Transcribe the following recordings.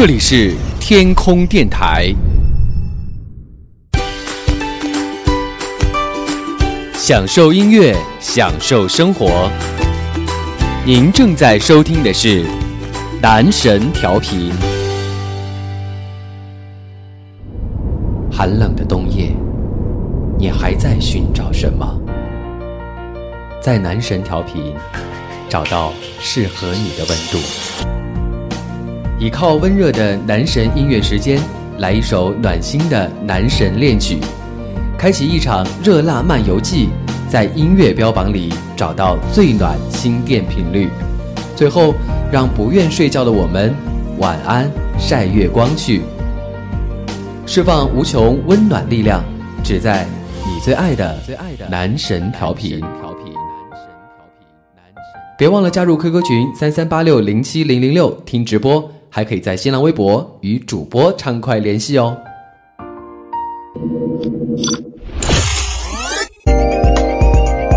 这里是天空电台，享受音乐，享受生活。您正在收听的是男神调频。寒冷的冬夜，你还在寻找什么？在男神调频，找到适合你的温度。倚靠温热的男神音乐时间，来一首暖心的男神恋曲，开启一场热辣漫游记，在音乐标榜里找到最暖心电频率，最后让不愿睡觉的我们晚安晒月光去，释放无穷温暖力量，只在你最爱的最爱的男神调频。别忘了加入 QQ 群三三八六零七零零六听直播。还可以在新浪微博与主播畅快联系哦。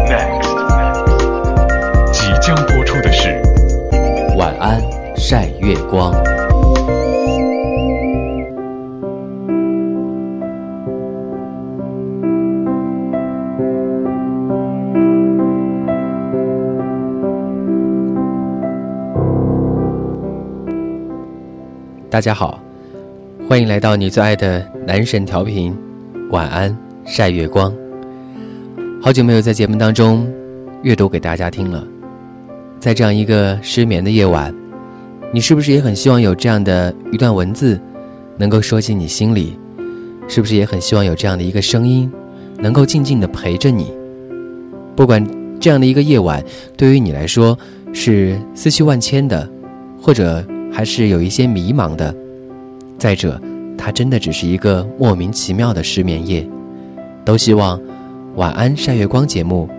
Next，即将播出的是《晚安晒月光》。大家好，欢迎来到你最爱的男神调频，晚安晒月光。好久没有在节目当中阅读给大家听了，在这样一个失眠的夜晚，你是不是也很希望有这样的一段文字，能够说进你心里？是不是也很希望有这样的一个声音，能够静静的陪着你？不管这样的一个夜晚对于你来说是思绪万千的，或者。还是有一些迷茫的。再者，它真的只是一个莫名其妙的失眠夜。都希望《晚安晒月光》节目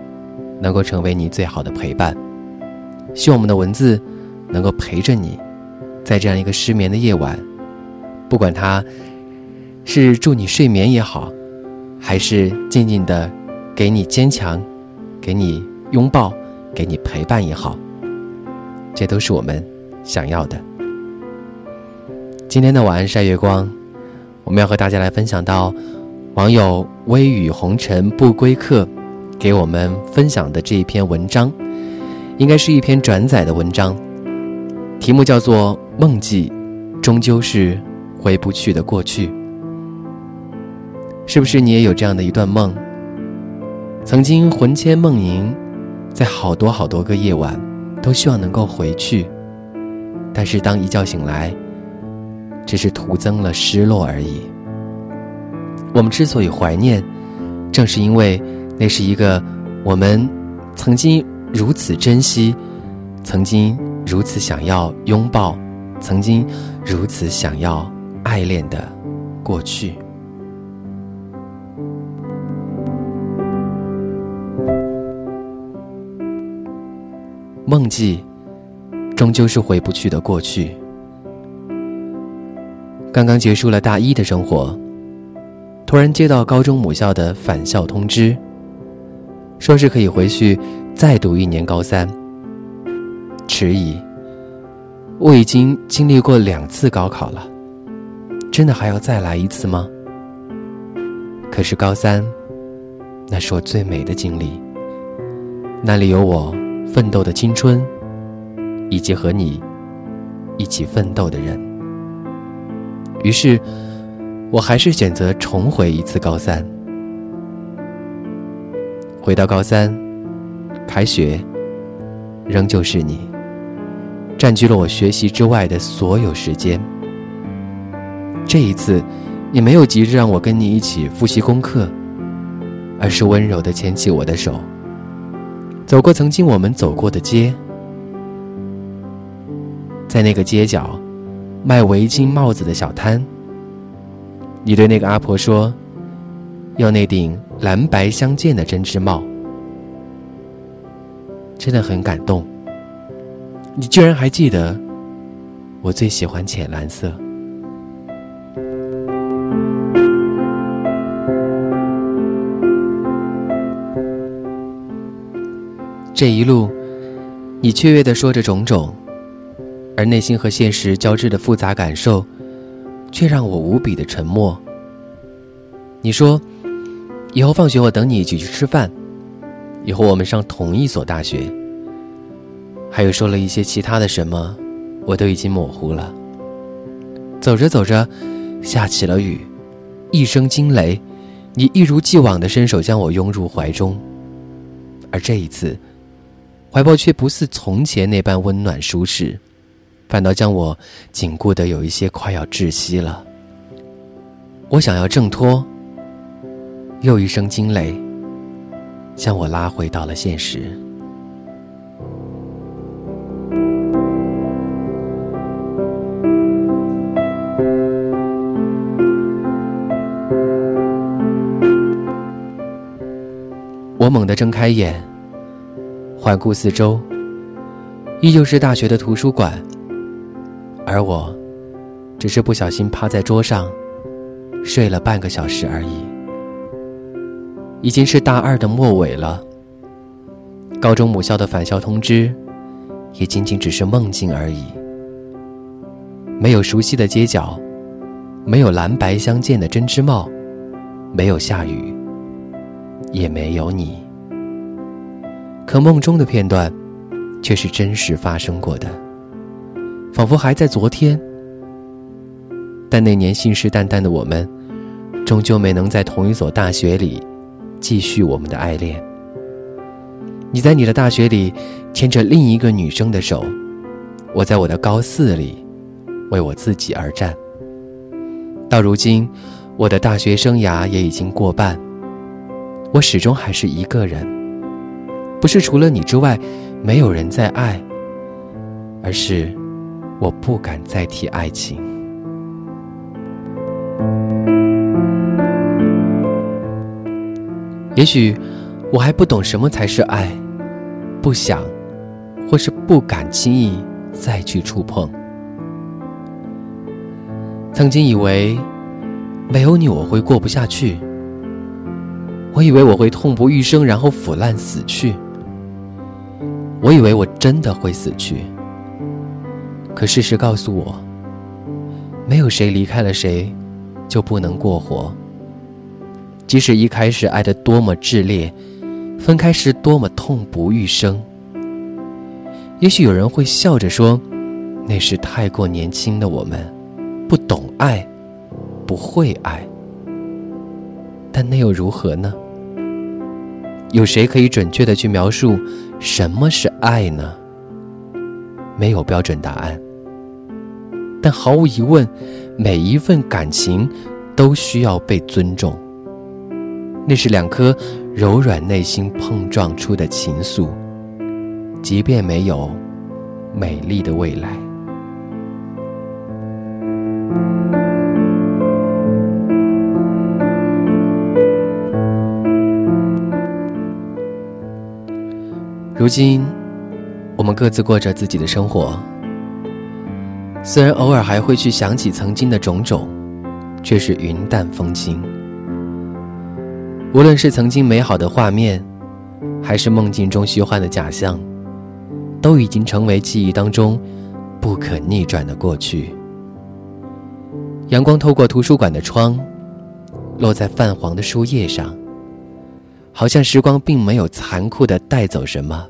能够成为你最好的陪伴。希望我们的文字能够陪着你，在这样一个失眠的夜晚，不管它是助你睡眠也好，还是静静的给你坚强、给你拥抱、给你陪伴也好，这都是我们想要的。今天的晚安晒月光，我们要和大家来分享到网友微雨红尘不归客给我们分享的这一篇文章，应该是一篇转载的文章，题目叫做《梦记》，终究是回不去的过去。是不是你也有这样的一段梦？曾经魂牵梦萦，在好多好多个夜晚，都希望能够回去，但是当一觉醒来。只是徒增了失落而已。我们之所以怀念，正是因为那是一个我们曾经如此珍惜、曾经如此想要拥抱、曾经如此想要爱恋的过去。梦境，终究是回不去的过去。刚刚结束了大一的生活，突然接到高中母校的返校通知，说是可以回去再读一年高三。迟疑，我已经经历过两次高考了，真的还要再来一次吗？可是高三，那是我最美的经历，那里有我奋斗的青春，以及和你一起奋斗的人。于是，我还是选择重回一次高三。回到高三，开学，仍旧是你，占据了我学习之外的所有时间。这一次，你没有急着让我跟你一起复习功课，而是温柔的牵起我的手，走过曾经我们走过的街，在那个街角。卖围巾、帽子的小摊，你对那个阿婆说：“要那顶蓝白相间的针织帽。”真的很感动。你居然还记得，我最喜欢浅蓝色。这一路，你雀跃的说着种种。而内心和现实交织的复杂感受，却让我无比的沉默。你说，以后放学我等你一起去吃饭，以后我们上同一所大学。还有说了一些其他的什么，我都已经模糊了。走着走着，下起了雨，一声惊雷，你一如既往的伸手将我拥入怀中，而这一次，怀抱却不似从前那般温暖舒适，反倒将我紧固的有一些快要窒息了。我想要挣脱，又一声惊雷，将我拉回到了现实。我猛地睁开眼，环顾四周，依旧是大学的图书馆，而我，只是不小心趴在桌上，睡了半个小时而已。已经是大二的末尾了，高中母校的返校通知，也仅仅只是梦境而已。没有熟悉的街角，没有蓝白相间的针织帽，没有下雨。也没有你，可梦中的片段，却是真实发生过的，仿佛还在昨天。但那年信誓旦旦的我们，终究没能在同一所大学里继续我们的爱恋。你在你的大学里牵着另一个女生的手，我在我的高四里为我自己而战。到如今，我的大学生涯也已经过半。我始终还是一个人，不是除了你之外没有人在爱，而是我不敢再提爱情。也许我还不懂什么才是爱，不想或是不敢轻易再去触碰。曾经以为没有你我会过不下去。我以为我会痛不欲生，然后腐烂死去。我以为我真的会死去。可事实告诉我，没有谁离开了谁，就不能过活。即使一开始爱得多么炽烈，分开时多么痛不欲生。也许有人会笑着说，那是太过年轻的我们，不懂爱，不会爱。但那又如何呢？有谁可以准确的去描述什么是爱呢？没有标准答案。但毫无疑问，每一份感情都需要被尊重。那是两颗柔软内心碰撞出的情愫，即便没有美丽的未来。如今，我们各自过着自己的生活。虽然偶尔还会去想起曾经的种种，却是云淡风轻。无论是曾经美好的画面，还是梦境中虚幻的假象，都已经成为记忆当中不可逆转的过去。阳光透过图书馆的窗，落在泛黄的书页上。好像时光并没有残酷的带走什么，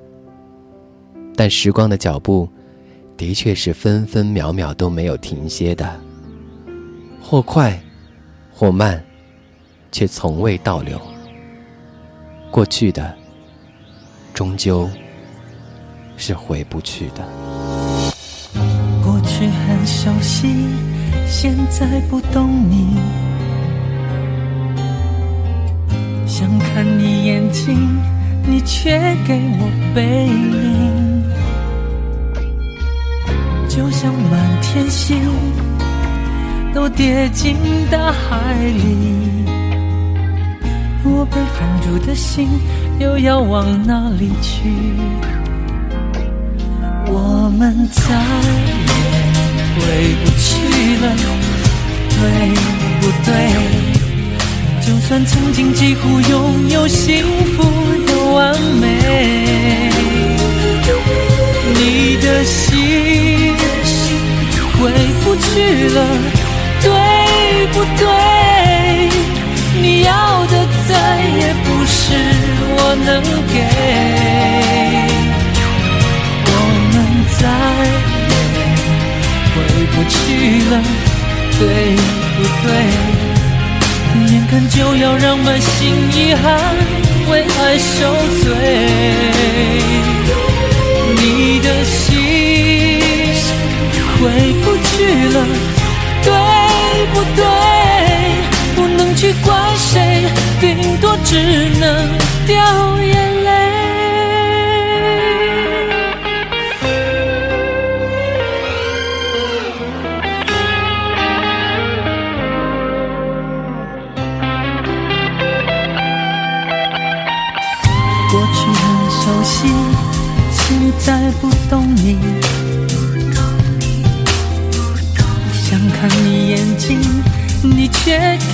但时光的脚步，的确是分分秒秒都没有停歇的，或快，或慢，却从未倒流。过去的，终究是回不去的。过去很熟悉，现在不懂你。想看你眼睛，你却给我背影，就像满天星都跌进大海里，我被封住的心又要往哪里去？我们再也回不去了，对不对？就算曾经几乎拥有幸福的完美，你的心去了对不对？你要的再也不是我能给我们再也回不去了对不对？眼看就要让满心遗憾为爱受罪。你的心回不去了，对不对？不能去怪谁，顶多只能掉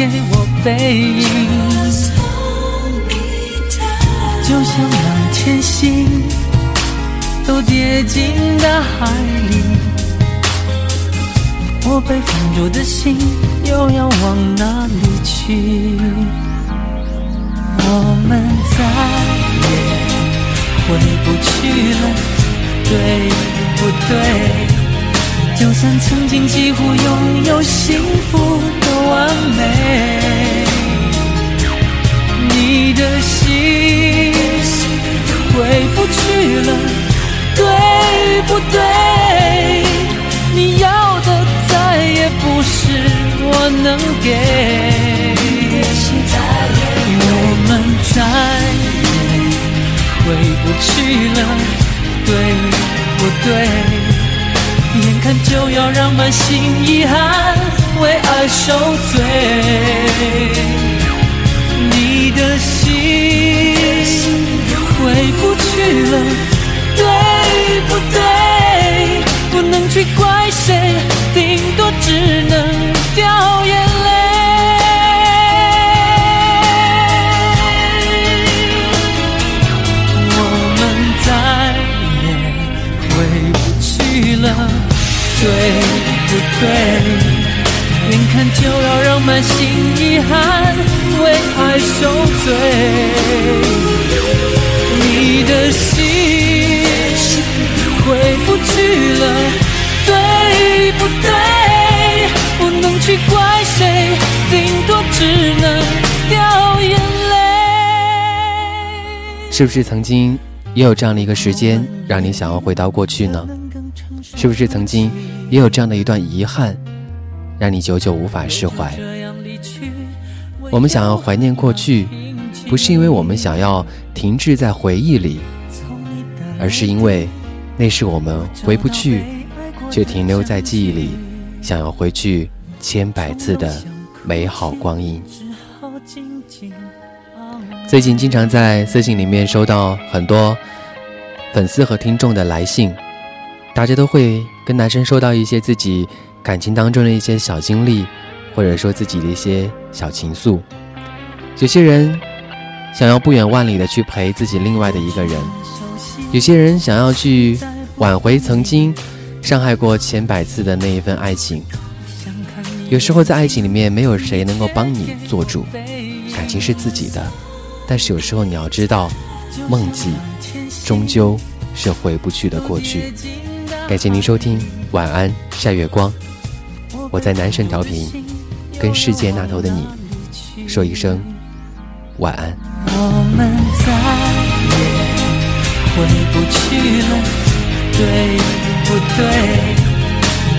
给我背影，就像满天星都跌进大海里。我被放逐的心又要往哪里去？我们再也回不去了，对不对？就算曾经几乎拥有幸福的完美，你的心回不去了，对不对？就要让满心遗憾为爱受罪，你的心回不去了，对不对？不能去怪就要让满心遗憾为爱受罪，你的心回不去了，对不对？不能去怪谁，顶多只能掉眼泪。是不是曾经也有这样的一个时间，让你想要回到过去呢？是不是曾经也有这样的一段遗憾，让你久久无法释怀？我们想要怀念过去，不是因为我们想要停滞在回忆里，而是因为那是我们回不去，却停留在记忆里，想要回去千百次的美好光阴。最近经常在私信里面收到很多粉丝和听众的来信。大家都会跟男生说到一些自己感情当中的一些小经历，或者说自己的一些小情愫。有些人想要不远万里的去陪自己另外的一个人，有些人想要去挽回曾经伤害过千百次的那一份爱情。有时候在爱情里面，没有谁能够帮你做主，感情是自己的。但是有时候你要知道，梦境终究是回不去的过去。感谢您收听《晚安晒月光》，我在男神调频，跟世界那头的你说一声晚安。我们再也回不去了，对不对？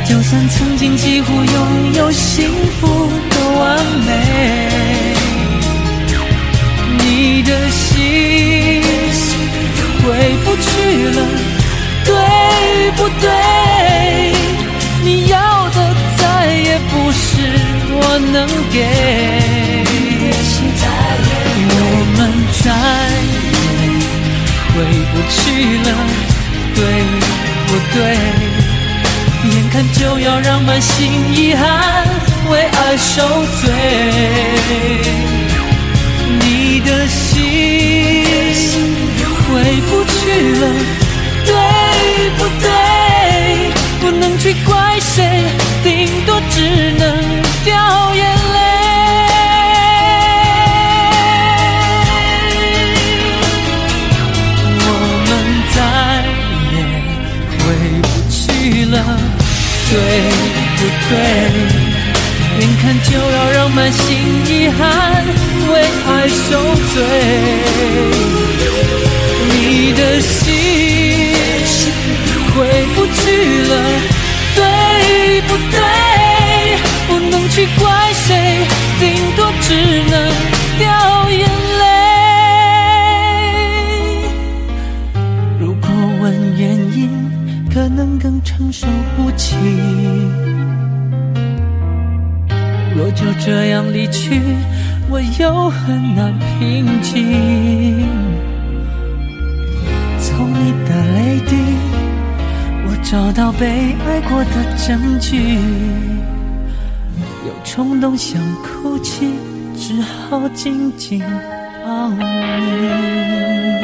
就算曾经几乎拥有幸福的完美，你的心回不去了。对不对？能给。我们再也回不去了，对不对？眼看就要让满心遗憾为爱受罪，就要让满心我又很难平静。从你的泪滴，我找到被爱过的证据。有冲动想哭泣，只好紧紧抱你。